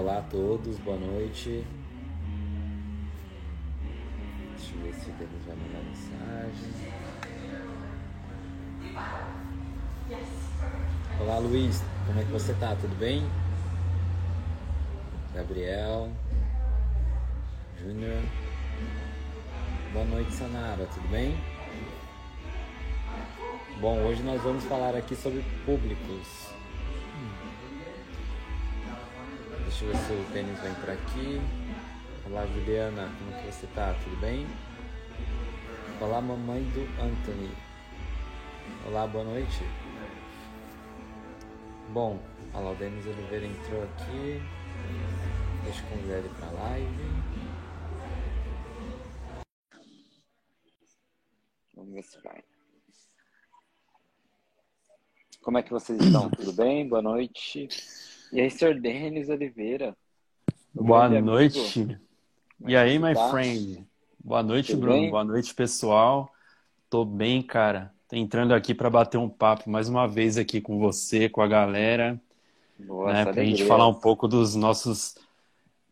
Olá a todos, boa noite. Deixa eu ver se o Denis vai mandar mensagem. Olá Luiz, como é que você tá? Tudo bem? Gabriel, Júnior. Boa noite, Sanara, tudo bem? Bom, hoje nós vamos falar aqui sobre públicos. Deixa eu ver se o Denis vem por aqui. Olá, Juliana, como que você tá? Tudo bem? Olá, mamãe do Anthony. Olá, boa noite. Bom, olha lá, o Denis Oliveira entrou aqui. Deixa eu convidar ele pra live. Vamos ver se vai. Como é que vocês estão? Tudo bem? Boa noite. E aí, senhor Denis Oliveira? Boa noite. E é aí, my tá? friend? Boa noite, Tudo Bruno. Bem? Boa noite, pessoal. Tô bem, cara. Tô entrando aqui para bater um papo mais uma vez aqui com você, com a galera. Boa, né, pra gente falar um pouco dos nossos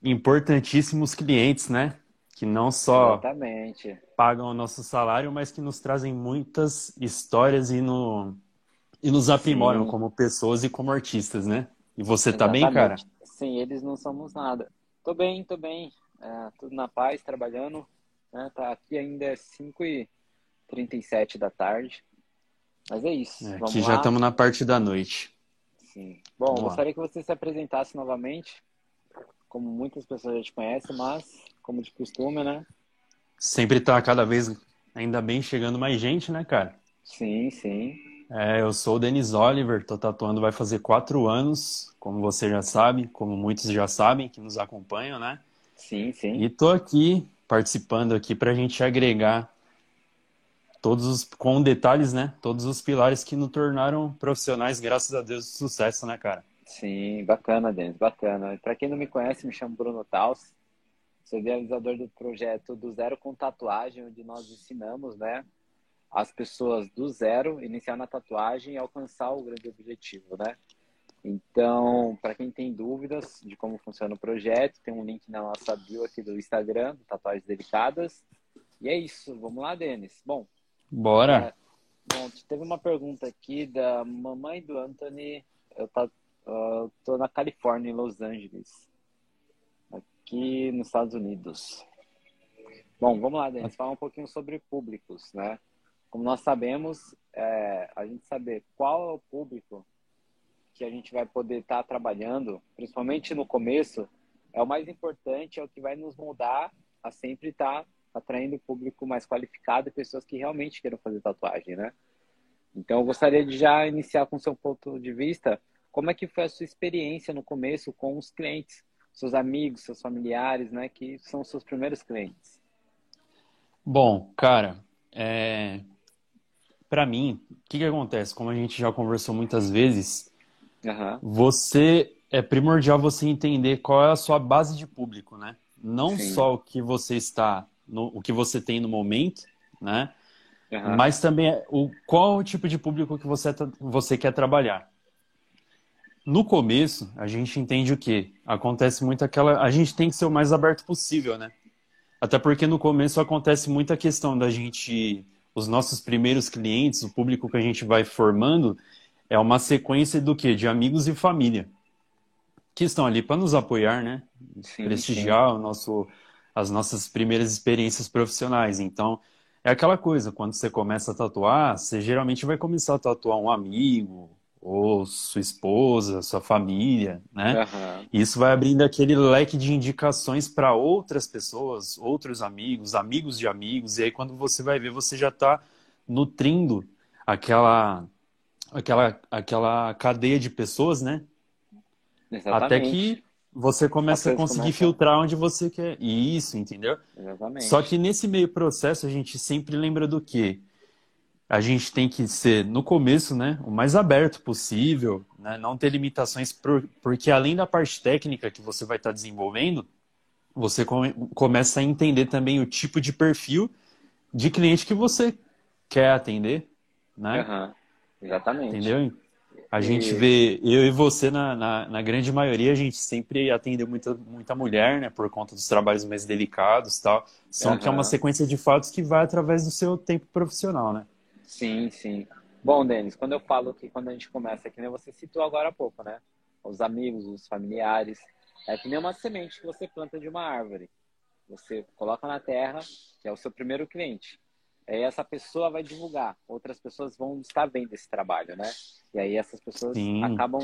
importantíssimos clientes, né? Que não só Exatamente. pagam o nosso salário, mas que nos trazem muitas histórias e, no, e nos aprimoram Sim. como pessoas e como artistas, né? E você Exatamente. tá bem, cara? Sim, eles não somos nada. Tô bem, tô bem. É, tudo na paz, trabalhando. Né? Tá aqui ainda é 5 e 37 da tarde. Mas é isso. É, aqui já estamos na parte da noite. Sim. Bom, Vamos gostaria lá. que você se apresentasse novamente. Como muitas pessoas já te conhecem, mas como de costume, né? Sempre tá cada vez, ainda bem, chegando mais gente, né, cara? Sim, sim. É, eu sou o Denis Oliver, tô tatuando vai fazer quatro anos, como você já sabe, como muitos já sabem que nos acompanham, né? Sim, sim. E tô aqui participando aqui para a gente agregar todos os, com detalhes, né? Todos os pilares que nos tornaram profissionais, graças a Deus, de sucesso, né, cara? Sim, bacana, Denis, bacana. Para quem não me conhece, me chamo Bruno Taus, sou idealizador do projeto do Zero com Tatuagem, onde nós ensinamos, né, as pessoas do zero iniciar na tatuagem e alcançar o grande objetivo, né? Então, para quem tem dúvidas de como funciona o projeto, tem um link na nossa bio aqui do Instagram, do Tatuagens Delicadas. E é isso. Vamos lá, Denis. Bom. Bora. É, bom, teve uma pergunta aqui da mamãe do Anthony. Eu tá, uh, tô na Califórnia, em Los Angeles. Aqui nos Estados Unidos. Bom, vamos lá, Denis. Falar um pouquinho sobre públicos, né? Como nós sabemos, é, a gente saber qual é o público que a gente vai poder estar tá trabalhando, principalmente no começo, é o mais importante, é o que vai nos moldar a sempre estar tá atraindo público mais qualificado e pessoas que realmente queiram fazer tatuagem, né? Então, eu gostaria de já iniciar com o seu ponto de vista, como é que foi a sua experiência no começo com os clientes, seus amigos, seus familiares, né, que são seus primeiros clientes? Bom, cara, é, para mim, o que, que acontece? Como a gente já conversou muitas vezes, uhum. você é primordial você entender qual é a sua base de público, né? Não Sim. só o que você está, no, o que você tem no momento, né? Uhum. Mas também o qual o tipo de público que você, tá, você quer trabalhar. No começo, a gente entende o que acontece muito aquela, a gente tem que ser o mais aberto possível, né? Até porque no começo acontece muita questão da gente os nossos primeiros clientes, o público que a gente vai formando, é uma sequência do que? De amigos e família. Que estão ali para nos apoiar, né? Sim, Prestigiar sim. O nosso, as nossas primeiras experiências profissionais. Então, é aquela coisa, quando você começa a tatuar, você geralmente vai começar a tatuar um amigo, ou sua esposa, sua família, né? Uhum. Isso vai abrindo aquele leque de indicações para outras pessoas, outros amigos, amigos de amigos, e aí quando você vai ver, você já está nutrindo aquela, aquela, aquela cadeia de pessoas, né? Exatamente. Até que você começa a conseguir filtrar onde você quer. Isso, entendeu? Exatamente. Só que nesse meio processo a gente sempre lembra do quê? A gente tem que ser, no começo, né, o mais aberto possível, né, não ter limitações, por, porque além da parte técnica que você vai estar tá desenvolvendo, você come, começa a entender também o tipo de perfil de cliente que você quer atender, né? Uhum. Exatamente. Entendeu? A gente vê, eu e você, na, na, na, grande maioria, a gente sempre atendeu muita, muita mulher, né? Por conta dos trabalhos mais delicados tal. Só uhum. que é uma sequência de fatos que vai através do seu tempo profissional, né? Sim, sim. Bom, Denis, quando eu falo que quando a gente começa, que nem você citou agora há pouco, né? Os amigos, os familiares. É que nem uma semente que você planta de uma árvore. Você coloca na terra, que é o seu primeiro cliente. Aí essa pessoa vai divulgar, outras pessoas vão estar vendo esse trabalho, né? E aí essas pessoas Sim. acabam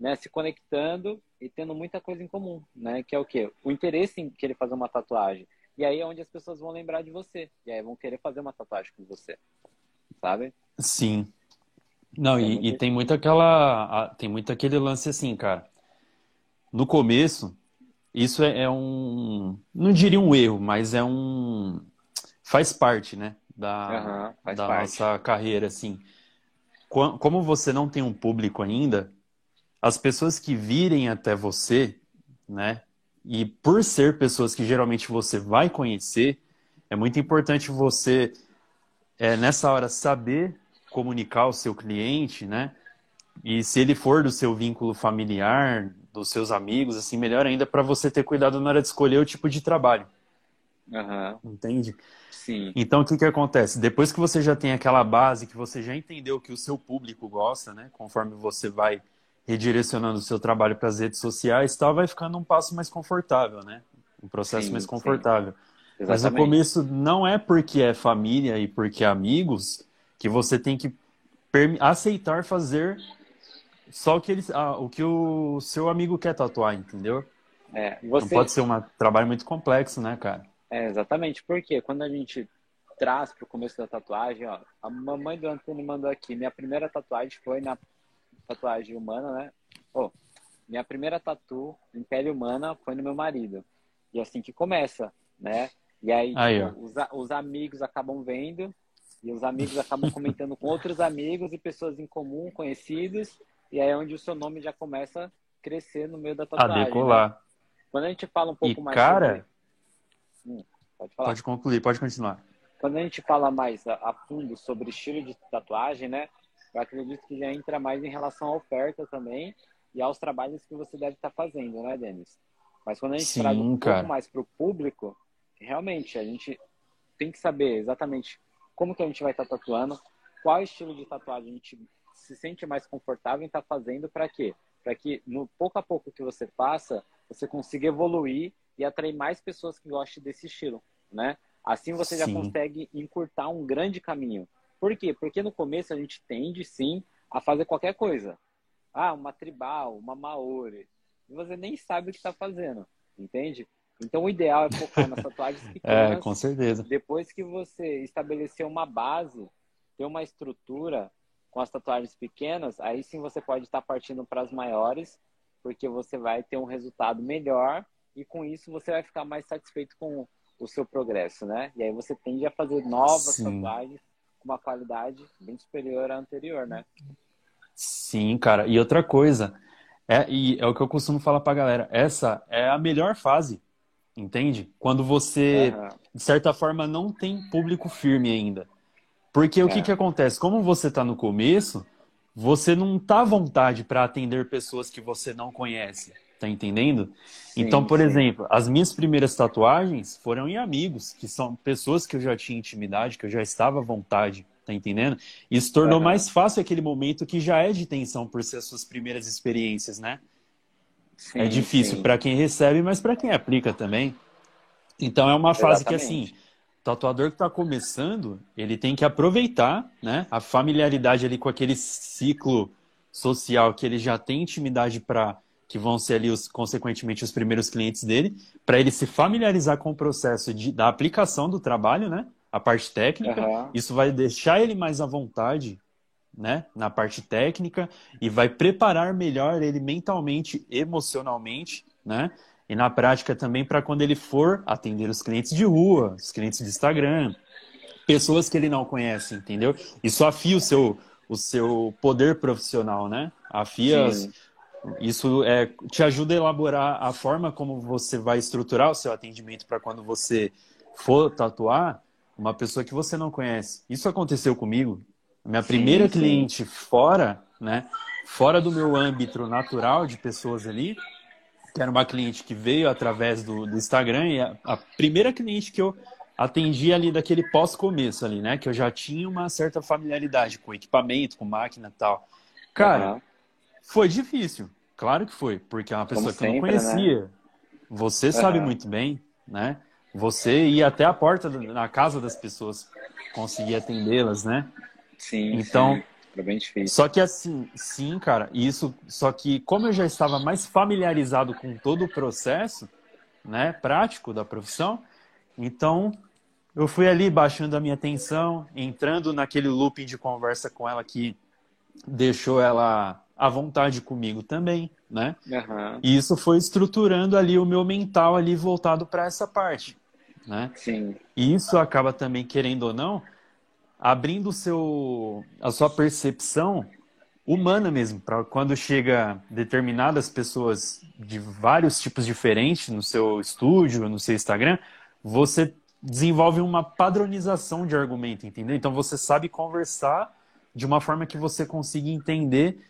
né, se conectando e tendo muita coisa em comum, né? Que é o quê? O interesse em querer fazer uma tatuagem. E aí é onde as pessoas vão lembrar de você. E aí vão querer fazer uma tatuagem com você. Sabe? Sim. Não, e, muito... e, tem muito aquela. Tem muito aquele lance assim, cara. No começo, isso é, é um. Não diria um erro, mas é um. Faz parte, né? da, uhum, da nossa carreira, assim. Como você não tem um público ainda, as pessoas que virem até você, né? E por ser pessoas que geralmente você vai conhecer, é muito importante você, é, nessa hora, saber comunicar ao seu cliente, né? E se ele for do seu vínculo familiar, dos seus amigos, assim, melhor ainda para você ter cuidado na hora de escolher o tipo de trabalho. Uhum. Entende? Sim. Então, o que, que acontece? Depois que você já tem aquela base, que você já entendeu que o seu público gosta, né? Conforme você vai redirecionando o seu trabalho para as redes sociais, tal, vai ficando um passo mais confortável, né? Um processo sim, mais confortável. Mas no começo não é porque é família e porque é amigos que você tem que aceitar fazer só o que, ele, ah, o, que o seu amigo quer tatuar, entendeu? É, você... Não pode ser um trabalho muito complexo, né, cara? É, exatamente, porque quando a gente traz para o começo da tatuagem, ó, a mamãe do Antônio mandou aqui, minha primeira tatuagem foi na tatuagem humana, né? Oh, minha primeira tatu em pele humana foi no meu marido. E é assim que começa, né? E aí, aí tipo, os, os amigos acabam vendo e os amigos acabam comentando com outros amigos e pessoas em comum, conhecidos, e aí é onde o seu nome já começa a crescer no meio da tatuagem. A decolar. Né? Quando a gente fala um pouco e mais cara, sobre... Hum, pode falar. Pode concluir, pode continuar. Quando a gente fala mais a, a fundo sobre estilo de tatuagem, né? Eu acredito que já entra mais em relação à oferta também e aos trabalhos que você deve estar fazendo, né, Denis? Mas quando a gente Sim, traz um cara. pouco mais para o público, realmente a gente tem que saber exatamente como que a gente vai estar tatuando, qual estilo de tatuagem a gente se sente mais confortável em estar fazendo, para quê? Para que no pouco a pouco que você passa, você consiga evoluir e atrair mais pessoas que gostem desse estilo, né? Assim você já sim. consegue encurtar um grande caminho. Por quê? Porque no começo a gente tende, sim, a fazer qualquer coisa. Ah, uma tribal, uma maori. E você nem sabe o que está fazendo, entende? Então o ideal é focar nas tatuagens pequenas. é, com certeza. Depois que você estabelecer uma base, ter uma estrutura com as tatuagens pequenas, aí sim você pode estar partindo para as maiores, porque você vai ter um resultado melhor e com isso você vai ficar mais satisfeito com o seu progresso, né? E aí você tende a fazer novas Sim. tatuagens com uma qualidade bem superior à anterior, né? Sim, cara. E outra coisa, é, e é o que eu costumo falar pra galera, essa é a melhor fase, entende? Quando você, uhum. de certa forma, não tem público firme ainda. Porque é. o que é. que acontece? Como você tá no começo, você não tá à vontade para atender pessoas que você não conhece. Tá entendendo? Sim, então, por sim. exemplo, as minhas primeiras tatuagens foram em amigos, que são pessoas que eu já tinha intimidade, que eu já estava à vontade, tá entendendo? Isso tornou uhum. mais fácil aquele momento que já é de tensão por ser as suas primeiras experiências, né? Sim, é difícil para quem recebe, mas para quem aplica também. Então é uma fase Exatamente. que assim, o tatuador que está começando, ele tem que aproveitar, né, a familiaridade ali com aquele ciclo social que ele já tem intimidade para que vão ser ali, os, consequentemente, os primeiros clientes dele, para ele se familiarizar com o processo de, da aplicação do trabalho, né? A parte técnica. Uhum. Isso vai deixar ele mais à vontade, né? Na parte técnica e vai preparar melhor ele mentalmente, emocionalmente, né? E na prática também para quando ele for atender os clientes de rua, os clientes de Instagram, pessoas que ele não conhece, entendeu? Isso afia o seu, o seu poder profissional, né? Afia isso é, te ajuda a elaborar a forma como você vai estruturar o seu atendimento para quando você for tatuar uma pessoa que você não conhece. Isso aconteceu comigo. Minha primeira sim, cliente sim. fora, né, fora do meu âmbito natural de pessoas ali, que era uma cliente que veio através do, do Instagram e a, a, primeira cliente que eu atendi ali daquele pós-começo ali, né? Que eu já tinha uma certa familiaridade com equipamento, com máquina e tal. Cara, uhum. foi difícil. Claro que foi, porque é uma pessoa Como que eu não né? conhecia. Né? Você uhum. sabe muito bem, né? Você ia até a porta na casa das pessoas conseguir atendê-las, né? Sim. Então, sim. Bem difícil. Só que assim, sim, cara, isso. Só que como eu já estava mais familiarizado com todo o processo, né, prático da profissão, então eu fui ali baixando a minha atenção, entrando naquele looping de conversa com ela que deixou ela à vontade comigo também, né? Uhum. E isso foi estruturando ali o meu mental ali voltado para essa parte, né? Sim. E isso acaba também querendo ou não abrindo seu, a sua percepção humana mesmo, para quando chega determinadas pessoas de vários tipos diferentes no seu estúdio, no seu Instagram, você desenvolve uma padronização de argumento, entendeu? Então você sabe conversar de uma forma que você consiga entender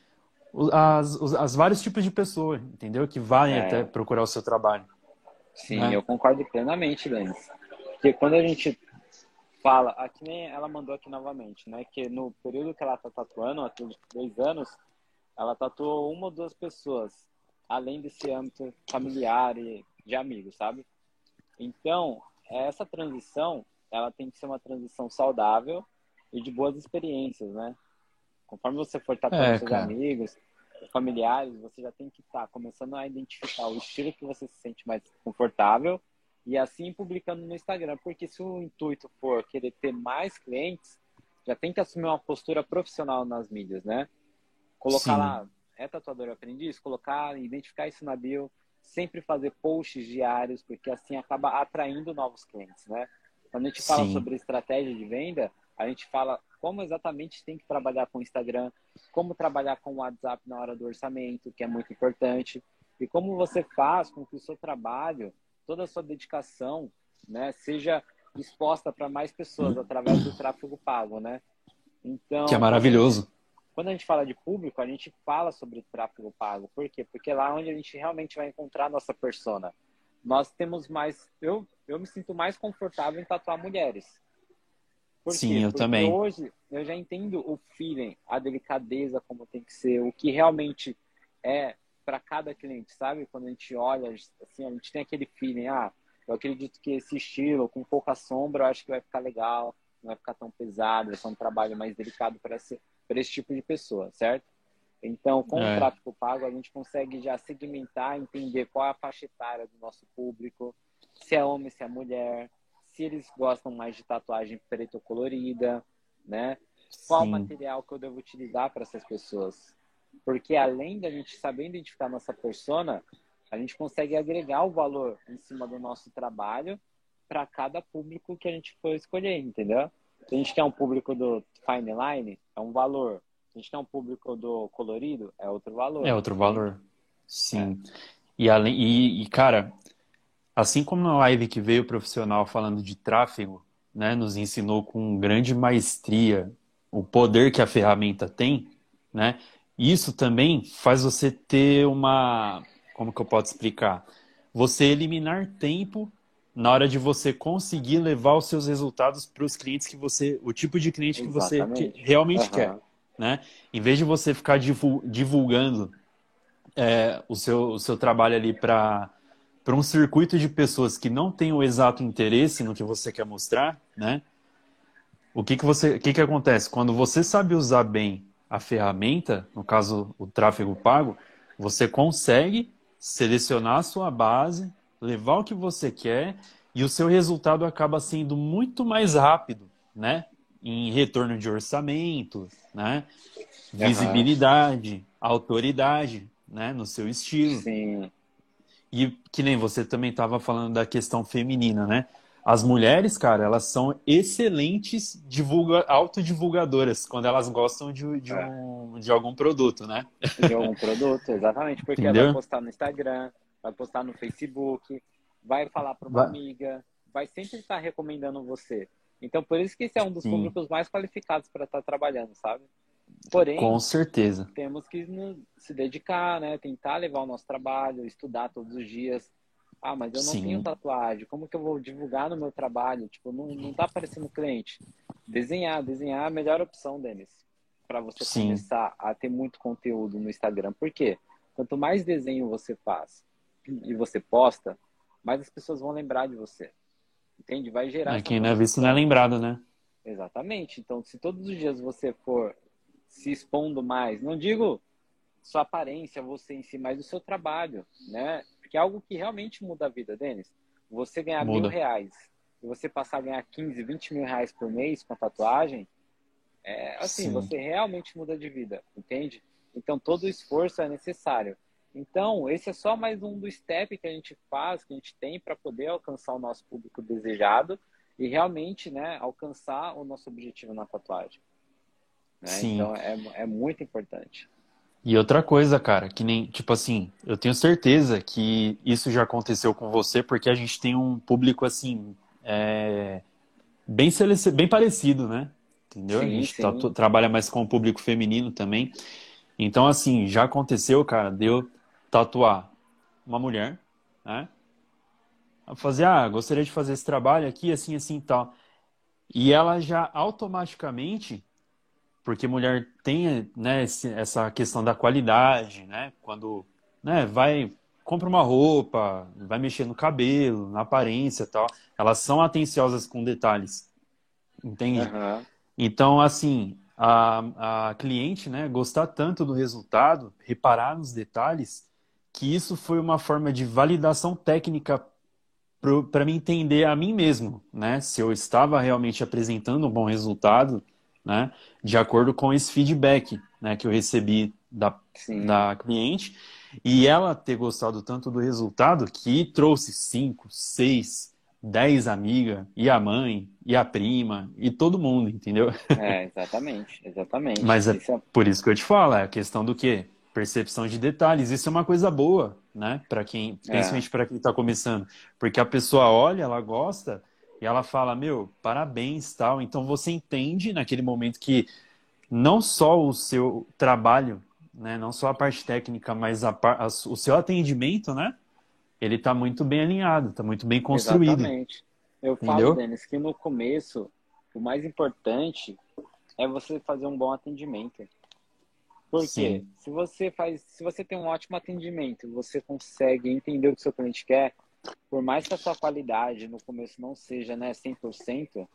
as, os as vários tipos de pessoas, entendeu? Que vão é. até procurar o seu trabalho. Sim, né? eu concordo plenamente, Denis. Porque quando a gente fala, aqui nem ela mandou aqui novamente, né? Que no período que ela tá tatuando, há dois anos, ela tatuou uma ou duas pessoas, além desse âmbito familiar e de amigos, sabe? Então, essa transição, ela tem que ser uma transição saudável e de boas experiências, né? Conforme você for tatuando é, seus cara. amigos, familiares, você já tem que estar tá começando a identificar o estilo que você se sente mais confortável e assim publicando no Instagram. Porque se o intuito for querer ter mais clientes, já tem que assumir uma postura profissional nas mídias, né? Colocar Sim. lá, é tatuador aprendiz, colocar, identificar isso na bio, sempre fazer posts diários, porque assim acaba atraindo novos clientes, né? Quando a gente fala Sim. sobre estratégia de venda, a gente fala como exatamente tem que trabalhar com o Instagram, como trabalhar com o WhatsApp na hora do orçamento, que é muito importante, e como você faz com que o seu trabalho toda a sua dedicação, né, seja exposta para mais pessoas através do tráfego pago, né? Então, que é maravilhoso. Quando a gente fala de público, a gente fala sobre tráfego pago. Por quê? Porque é lá onde a gente realmente vai encontrar a nossa persona. Nós temos mais, eu eu me sinto mais confortável em tatuar mulheres. Por Sim, quê? eu Porque também. hoje eu já entendo o feeling, a delicadeza como tem que ser, o que realmente é para cada cliente, sabe? Quando a gente olha, assim, a gente tem aquele feeling, ah, eu acredito que esse estilo, com pouca sombra, eu acho que vai ficar legal, não vai ficar tão pesado, vai ser um trabalho mais delicado para esse, esse tipo de pessoa, certo? Então, com é. o tráfego pago, a gente consegue já segmentar, entender qual é a faixa etária do nosso público, se é homem, se é mulher, se eles gostam mais de tatuagem preto colorida, né? Qual Sim. material que eu devo utilizar para essas pessoas? Porque além da gente saber identificar nossa persona, a gente consegue agregar o valor em cima do nosso trabalho para cada público que a gente for escolher, entendeu? Se a gente quer um público do fine line, é um valor. Se a gente quer um público do colorido, é outro valor. É outro valor. Sim. É. E, além, e, e, cara, assim como na live que veio o profissional falando de tráfego, né, nos ensinou com grande maestria o poder que a ferramenta tem, né? Isso também faz você ter uma. Como que eu posso explicar? Você eliminar tempo na hora de você conseguir levar os seus resultados para os clientes que você. O tipo de cliente Exatamente. que você realmente uhum. quer. Né? Em vez de você ficar divulgando é, o, seu, o seu trabalho ali para para um circuito de pessoas que não têm o exato interesse no que você quer mostrar, né? O que que você, o que que acontece quando você sabe usar bem a ferramenta, no caso o tráfego pago, você consegue selecionar a sua base, levar o que você quer e o seu resultado acaba sendo muito mais rápido, né? Em retorno de orçamento, né? Visibilidade, uhum. autoridade, né? No seu estilo. Sim. E que nem você também estava falando da questão feminina, né? As mulheres, cara, elas são excelentes divulga... autodivulgadoras quando elas gostam de, de, é. um, de algum produto, né? De algum produto, exatamente. Porque Entendeu? ela vai postar no Instagram, vai postar no Facebook, vai falar para uma vai. amiga, vai sempre estar recomendando você. Então, por isso que esse é um dos Sim. públicos mais qualificados para estar trabalhando, sabe? Porém, com certeza, temos que se dedicar, né? Tentar levar o nosso trabalho, estudar todos os dias. Ah, mas eu não Sim. tenho tatuagem. Como que eu vou divulgar no meu trabalho? Tipo, não, não tá aparecendo cliente. Desenhar, desenhar é a melhor opção, Denis, para você Sim. começar a ter muito conteúdo no Instagram. Por quê? Quanto mais desenho você faz e você posta, mais as pessoas vão lembrar de você. Entende? Vai gerar. É, quem não é visto não é lembrado, né? Exatamente. Então, se todos os dias você for se expondo mais, não digo sua aparência, você em si, mas o seu trabalho, né? Porque é algo que realmente muda a vida, Denis. Você ganhar muda. mil reais e você passar a ganhar 15, 20 mil reais por mês com a tatuagem, é assim, Sim. você realmente muda de vida, entende? Então todo o esforço é necessário. Então, esse é só mais um do step que a gente faz, que a gente tem para poder alcançar o nosso público desejado e realmente né, alcançar o nosso objetivo na tatuagem. Né? Sim. Então, é, é muito importante. E outra coisa, cara, que nem, tipo assim, eu tenho certeza que isso já aconteceu com você, porque a gente tem um público, assim, é, bem, bem parecido, né? Entendeu? Sim, a gente tá, trabalha mais com o público feminino também. Então, assim, já aconteceu, cara, deu tatuar uma mulher, né? Fazer, ah, gostaria de fazer esse trabalho aqui, assim, assim e tal. E ela já automaticamente, porque mulher tem né, essa questão da qualidade, né? Quando né, vai, compra uma roupa, vai mexer no cabelo, na aparência tal, elas são atenciosas com detalhes, entende? Uhum. Então, assim, a, a cliente, né, gostar tanto do resultado, reparar nos detalhes, que isso foi uma forma de validação técnica para me entender a mim mesmo, né? Se eu estava realmente apresentando um bom resultado, né? De acordo com esse feedback, né? Que eu recebi da, da cliente e ela ter gostado tanto do resultado que trouxe cinco, seis, dez amigas e a mãe e a prima e todo mundo, entendeu? É, exatamente, exatamente. Mas é, é por isso que eu te falo, é a questão do quê? percepção de detalhes. Isso é uma coisa boa, né? Para quem, é. principalmente é. para quem está começando, porque a pessoa olha, ela gosta e ela fala, meu, parabéns, tal. Então você entende naquele momento que não só o seu trabalho, né? Não só a parte técnica, mas a, a, o seu atendimento, né? Ele está muito bem alinhado, está muito bem construído. Exatamente. Eu falo, Entendeu? Denis, que no começo o mais importante é você fazer um bom atendimento. Porque Sim. se você faz, se você tem um ótimo atendimento, você consegue entender o que o seu cliente quer, por mais que a sua qualidade no começo não seja, né, 100%,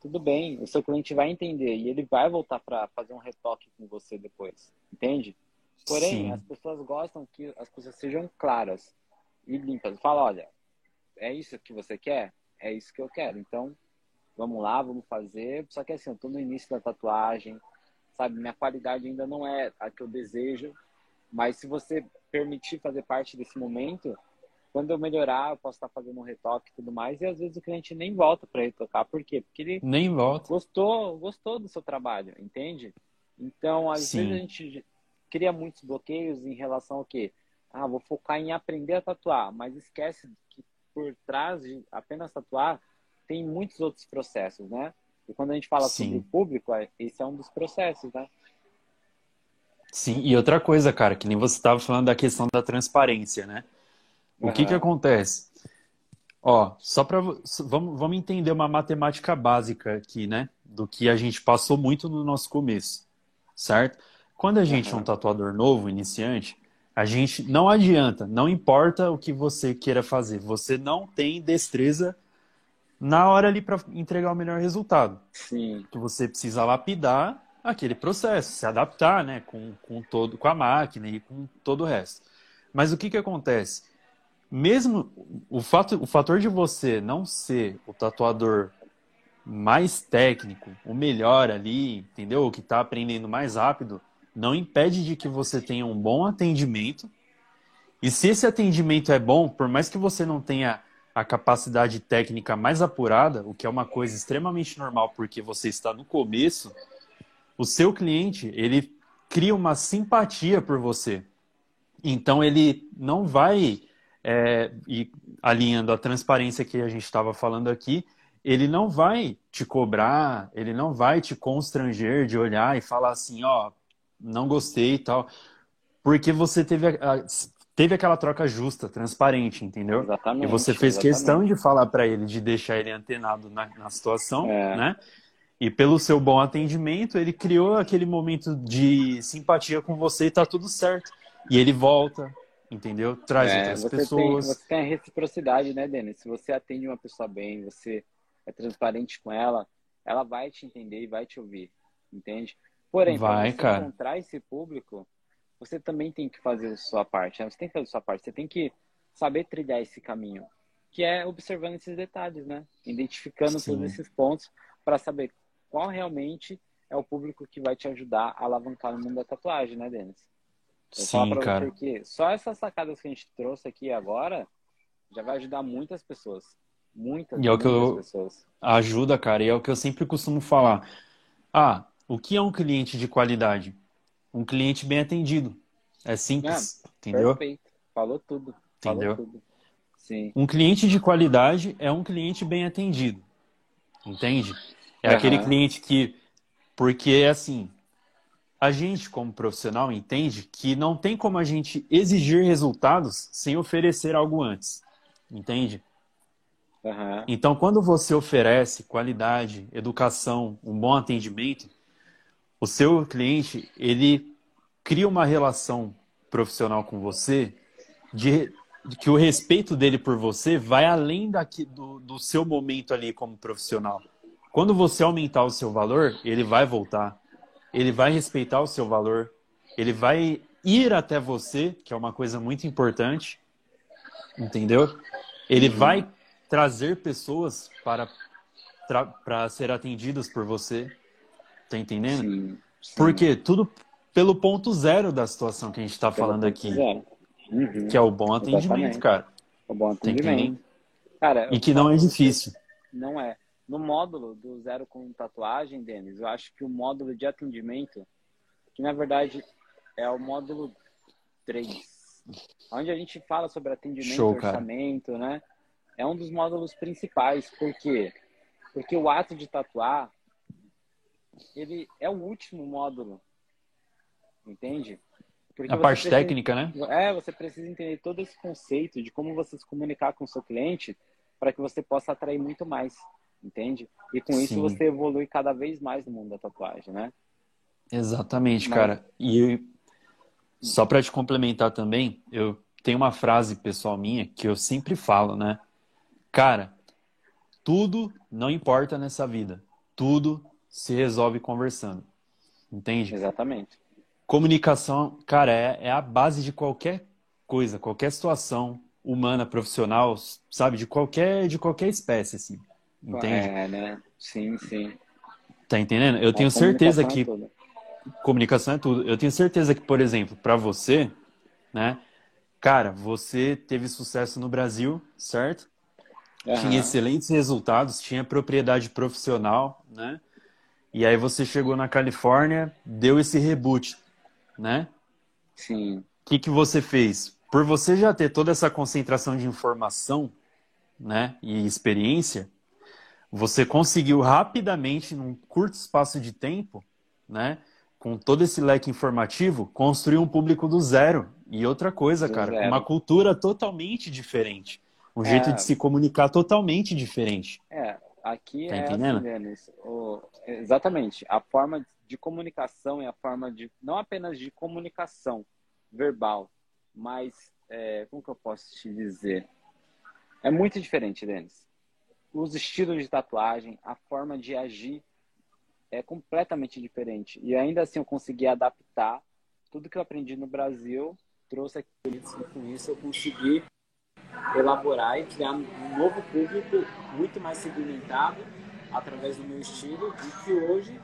tudo bem, o seu cliente vai entender e ele vai voltar para fazer um retoque com você depois, entende? Porém, Sim. as pessoas gostam que as coisas sejam claras e limpas. Fala, olha, é isso que você quer? É isso que eu quero. Então, vamos lá, vamos fazer. Só que assim, eu tô no início da tatuagem, sabe? Minha qualidade ainda não é a que eu desejo, mas se você permitir fazer parte desse momento, quando eu melhorar, eu posso estar fazendo um retoque e tudo mais, e às vezes o cliente nem volta para retocar. Por quê? Porque ele nem volta. gostou, gostou do seu trabalho, entende? Então, às Sim. vezes a gente cria muitos bloqueios em relação ao quê? Ah, vou focar em aprender a tatuar, mas esquece que por trás de apenas tatuar tem muitos outros processos, né? E quando a gente fala Sim. sobre o público, é, esse é um dos processos, né? Sim, e outra coisa, cara, que nem você estava falando da questão da transparência, né? O uhum. que que acontece? Ó, só para vamos, vamos entender uma matemática básica aqui, né? Do que a gente passou muito no nosso começo, certo? Quando a gente uhum. é um tatuador novo, iniciante, a gente não adianta, não importa o que você queira fazer, você não tem destreza na hora ali para entregar o melhor resultado. Sim. Que você precisa lapidar aquele processo, se adaptar, né, com, com todo com a máquina e com todo o resto. Mas o que que acontece? Mesmo o fato o fator de você não ser o tatuador mais técnico, o melhor ali, entendeu? O que está aprendendo mais rápido, não impede de que você tenha um bom atendimento. E se esse atendimento é bom, por mais que você não tenha a capacidade técnica mais apurada, o que é uma coisa extremamente normal porque você está no começo, o seu cliente ele cria uma simpatia por você. Então ele não vai é, e alinhando a transparência que a gente estava falando aqui, ele não vai te cobrar, ele não vai te constranger de olhar e falar assim, ó, não gostei e tal, porque você teve, a, teve aquela troca justa, transparente, entendeu? Exatamente. E você fez exatamente. questão de falar para ele, de deixar ele antenado na, na situação, é. né? E pelo seu bom atendimento, ele criou aquele momento de simpatia com você e tá tudo certo. E ele volta, entendeu? Traz é, outras você pessoas. Tem, você tem a reciprocidade, né, Denis? Se você atende uma pessoa bem, você é transparente com ela, ela vai te entender e vai te ouvir, entende? Porém, para você cara. encontrar esse público, você também tem que fazer a sua parte. Né? Você tem que fazer a sua parte. Você tem que saber trilhar esse caminho, que é observando esses detalhes, né? Identificando Sim. todos esses pontos para saber qual realmente é o público que vai te ajudar a alavancar no mundo da tatuagem, né, Denis? Eu Sim, cara. Que só essas sacadas que a gente trouxe aqui agora já vai ajudar muitas pessoas. Muitas, e é o que eu... pessoas. Ajuda, cara, e é o que eu sempre costumo falar. Ah, o que é um cliente de qualidade? Um cliente bem atendido. É simples, ah, entendeu? Perfeito. Falou tudo. Entendeu? Falou tudo. Sim. Um cliente de qualidade é um cliente bem atendido. Entende? É uhum. aquele cliente que. Porque é assim. A gente, como profissional, entende que não tem como a gente exigir resultados sem oferecer algo antes. Entende? Uhum. Então, quando você oferece qualidade, educação, um bom atendimento, o seu cliente ele cria uma relação profissional com você de, de que o respeito dele por você vai além daqui, do, do seu momento ali como profissional. Quando você aumentar o seu valor, ele vai voltar. Ele vai respeitar o seu valor. Ele vai ir até você, que é uma coisa muito importante. Entendeu? Ele uhum. vai trazer pessoas para, para ser atendidas por você. Tá entendendo? Sim, sim. Porque tudo pelo ponto zero da situação que a gente está falando aqui. Uhum. Que é o bom atendimento, Exatamente. cara. O bom atendimento. Cara, e que não é difícil. Não é. No módulo do Zero com Tatuagem, Denis, eu acho que o módulo de atendimento, que na verdade é o módulo 3, onde a gente fala sobre atendimento, Show, orçamento, né? É um dos módulos principais. Por quê? Porque o ato de tatuar, ele é o último módulo. Entende? Porque a parte precisa, técnica, né? É, você precisa entender todo esse conceito de como você se comunicar com o seu cliente para que você possa atrair muito mais entende? E com Sim. isso você evolui cada vez mais no mundo da tatuagem, né? Exatamente, Mas... cara. E só para te complementar também, eu tenho uma frase pessoal minha que eu sempre falo, né? Cara, tudo não importa nessa vida. Tudo se resolve conversando. Entende? Exatamente. Comunicação, cara, é, é a base de qualquer coisa, qualquer situação humana, profissional, sabe? De qualquer, de qualquer espécie, assim. Entende? É, né? Sim, sim. Tá entendendo? Eu tenho certeza que. É comunicação é tudo. Eu tenho certeza que, por exemplo, para você, né? Cara, você teve sucesso no Brasil, certo? Uhum. Tinha excelentes resultados, tinha propriedade profissional, né? E aí você chegou na Califórnia, deu esse reboot, né? Sim. O que, que você fez? Por você já ter toda essa concentração de informação, né? E experiência, você conseguiu rapidamente, num curto espaço de tempo, né, com todo esse leque informativo, construir um público do zero. E outra coisa, do cara, zero. uma cultura totalmente diferente. Um é... jeito de se comunicar totalmente diferente. É, aqui tá é entendendo? assim, o... exatamente. A forma de comunicação é a forma de, não apenas de comunicação verbal, mas, é... como que eu posso te dizer? É muito diferente, Denis os estilos de tatuagem, a forma de agir é completamente diferente. E ainda assim eu consegui adaptar tudo que eu aprendi no Brasil, trouxe aqui e com isso eu consegui elaborar e criar um novo público muito mais segmentado através do meu estilo e que hoje,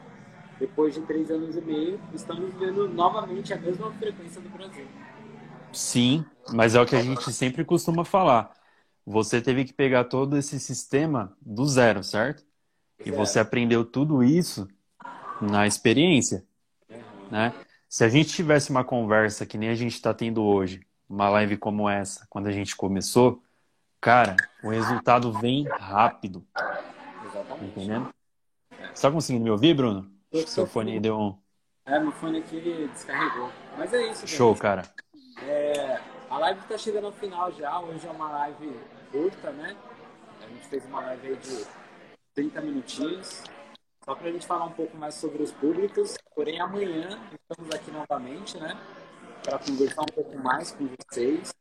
depois de três anos e meio, estamos vendo novamente a mesma frequência do Brasil. Sim, mas é o que a gente sempre costuma falar você teve que pegar todo esse sistema do zero, certo? E você aprendeu tudo isso na experiência, né? Se a gente tivesse uma conversa que nem a gente está tendo hoje, uma live como essa, quando a gente começou, cara, o resultado vem rápido. Entendendo? Você tá conseguindo me ouvir, Bruno? Seu fone deu um. É, meu fone aqui descarregou. Mas é isso, Show, cara. A live tá chegando ao final já. Hoje é uma live curta, né? A gente fez uma live aí de 30 minutinhos. Só para a gente falar um pouco mais sobre os públicos. Porém, amanhã estamos aqui novamente, né? Para conversar um pouco mais com vocês.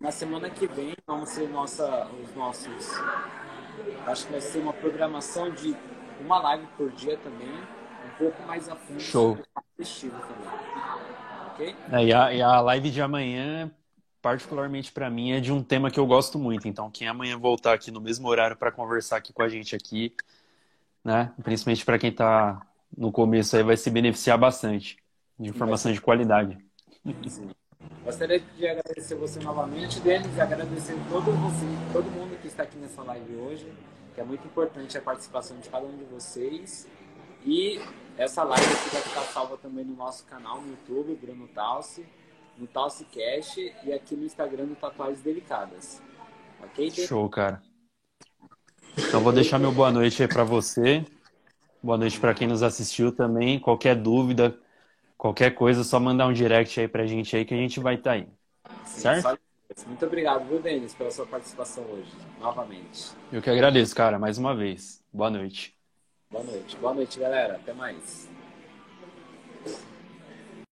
Na semana que vem vamos ser nossa, os nossos. Acho que vai ser uma programação de uma live por dia também, um pouco mais a fundo. Show. Também, ok? É, e, a, e a live de amanhã, particularmente para mim, é de um tema que eu gosto muito. Então, quem amanhã voltar aqui no mesmo horário para conversar aqui com a gente aqui, né? Principalmente para quem está no começo aí, vai se beneficiar bastante de informação de qualidade. Sim. Gostaria de agradecer você novamente, Denis, e agradecer todo, você, todo mundo que está aqui nessa live hoje, que é muito importante a participação de cada um de vocês. E essa live aqui vai ficar salva também no nosso canal no YouTube, Bruno Talsi, no Talsi Cash e aqui no Instagram do Tatuagens Delicadas. Ok? Show, cara. Então vou deixar meu boa noite aí para você. Boa noite para quem nos assistiu também. Qualquer dúvida, qualquer coisa, só mandar um direct aí pra gente aí que a gente vai estar tá aí. Sim, certo? Muito obrigado, viu, Denis, pela sua participação hoje, novamente. Eu que agradeço, cara, mais uma vez. Boa noite. Boa noite. Boa noite, galera. Até mais.